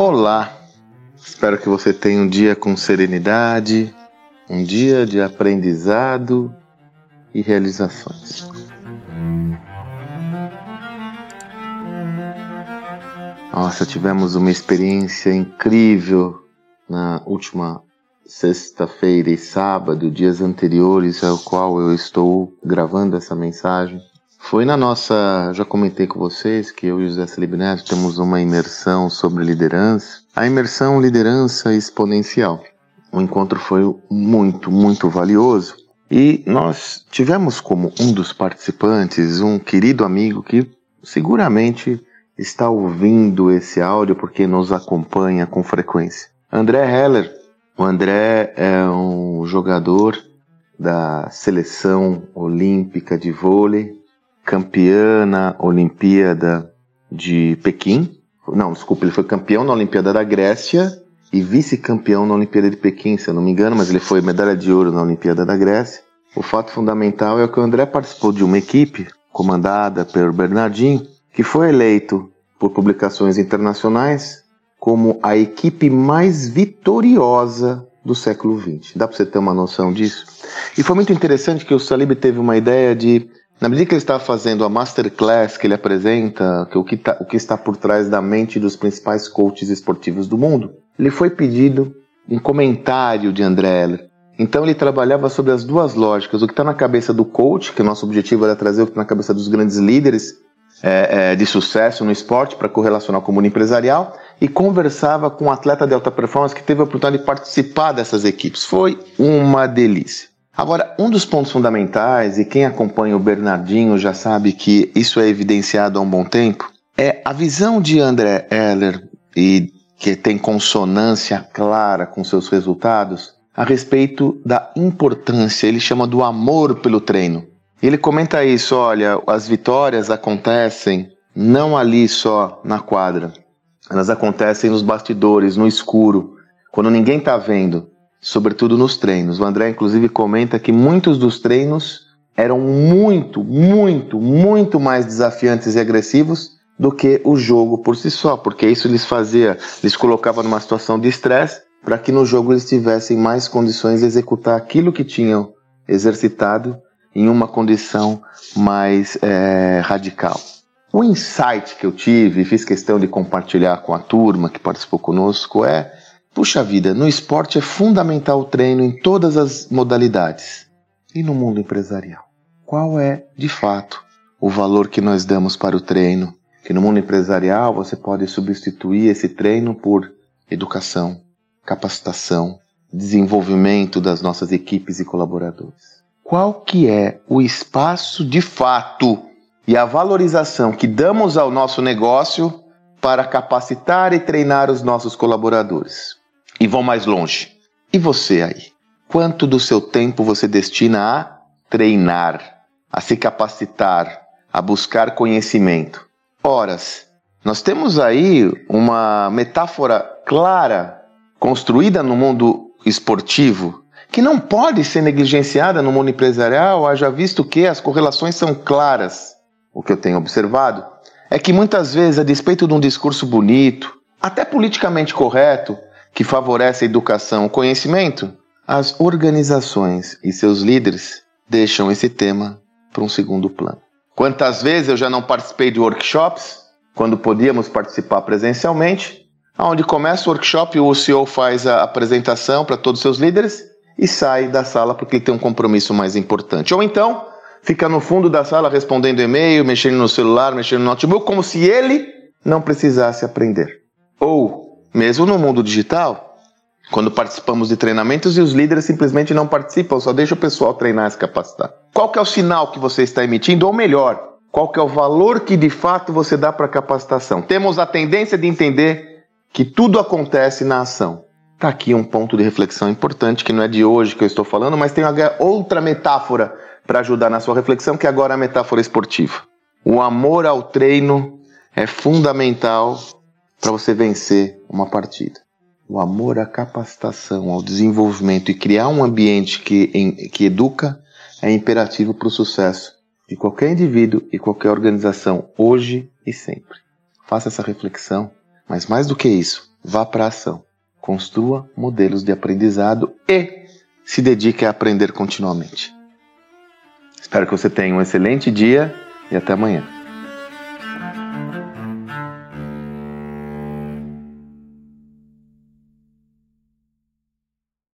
Olá! Espero que você tenha um dia com serenidade, um dia de aprendizado e realizações. Nossa, tivemos uma experiência incrível na última sexta-feira e sábado, dias anteriores ao qual eu estou gravando essa mensagem. Foi na nossa, já comentei com vocês que eu e o José Neto temos uma imersão sobre liderança, a imersão liderança exponencial. O encontro foi muito, muito valioso e nós tivemos como um dos participantes um querido amigo que seguramente está ouvindo esse áudio porque nos acompanha com frequência. André Heller. O André é um jogador da seleção olímpica de vôlei, campeã na Olimpíada de Pequim. Não, desculpa, ele foi campeão na Olimpíada da Grécia e vice-campeão na Olimpíada de Pequim, se eu não me engano, mas ele foi medalha de ouro na Olimpíada da Grécia. O fato fundamental é que o André participou de uma equipe comandada pelo Bernardinho, que foi eleito por publicações internacionais como a equipe mais vitoriosa do século XX. Dá para você ter uma noção disso? E foi muito interessante que o Salib teve uma ideia de, na medida que ele estava fazendo a masterclass que ele apresenta, que o, que tá, o que está por trás da mente dos principais coaches esportivos do mundo, ele foi pedido um comentário de André Heller. Então ele trabalhava sobre as duas lógicas, o que está na cabeça do coach, que o nosso objetivo era trazer o que está na cabeça dos grandes líderes é, é, de sucesso no esporte para correlacionar com o mundo empresarial e conversava com um atleta de alta performance que teve a oportunidade de participar dessas equipes. Foi uma delícia. Agora, um dos pontos fundamentais, e quem acompanha o Bernardinho já sabe que isso é evidenciado há um bom tempo, é a visão de André Heller, e que tem consonância clara com seus resultados, a respeito da importância, ele chama do amor pelo treino. Ele comenta isso, olha, as vitórias acontecem não ali só na quadra, elas acontecem nos bastidores, no escuro, quando ninguém está vendo, sobretudo nos treinos. O André, inclusive, comenta que muitos dos treinos eram muito, muito, muito mais desafiantes e agressivos do que o jogo por si só, porque isso lhes fazia, lhes colocava numa situação de estresse para que no jogo eles tivessem mais condições de executar aquilo que tinham exercitado em uma condição mais é, radical. O insight que eu tive, e fiz questão de compartilhar com a turma que participou conosco, é: puxa vida, no esporte é fundamental o treino em todas as modalidades. E no mundo empresarial? Qual é, de fato, o valor que nós damos para o treino? Que no mundo empresarial você pode substituir esse treino por educação, capacitação, desenvolvimento das nossas equipes e colaboradores qual que é o espaço de fato e a valorização que damos ao nosso negócio para capacitar e treinar os nossos colaboradores. E vão mais longe. E você aí? Quanto do seu tempo você destina a treinar, a se capacitar, a buscar conhecimento? Horas. Nós temos aí uma metáfora clara construída no mundo esportivo que não pode ser negligenciada no mundo empresarial, haja visto que as correlações são claras. O que eu tenho observado é que muitas vezes, a despeito de um discurso bonito, até politicamente correto, que favorece a educação, o conhecimento, as organizações e seus líderes deixam esse tema para um segundo plano. Quantas vezes eu já não participei de workshops, quando podíamos participar presencialmente, onde começa o workshop, o CEO faz a apresentação para todos os seus líderes e sai da sala porque ele tem um compromisso mais importante. Ou então, fica no fundo da sala respondendo e-mail, mexendo no celular, mexendo no notebook, como se ele não precisasse aprender. Ou, mesmo no mundo digital, quando participamos de treinamentos e os líderes simplesmente não participam, só deixa o pessoal treinar e se capacitar. Qual que é o sinal que você está emitindo? Ou melhor, qual que é o valor que de fato você dá para a capacitação? Temos a tendência de entender que tudo acontece na ação. Está aqui um ponto de reflexão importante, que não é de hoje que eu estou falando, mas tem outra metáfora para ajudar na sua reflexão, que é agora a metáfora esportiva. O amor ao treino é fundamental para você vencer uma partida. O amor à capacitação, ao desenvolvimento e criar um ambiente que, em, que educa é imperativo para o sucesso de qualquer indivíduo e qualquer organização, hoje e sempre. Faça essa reflexão, mas mais do que isso, vá para a ação. Construa modelos de aprendizado e se dedique a aprender continuamente. Espero que você tenha um excelente dia e até amanhã.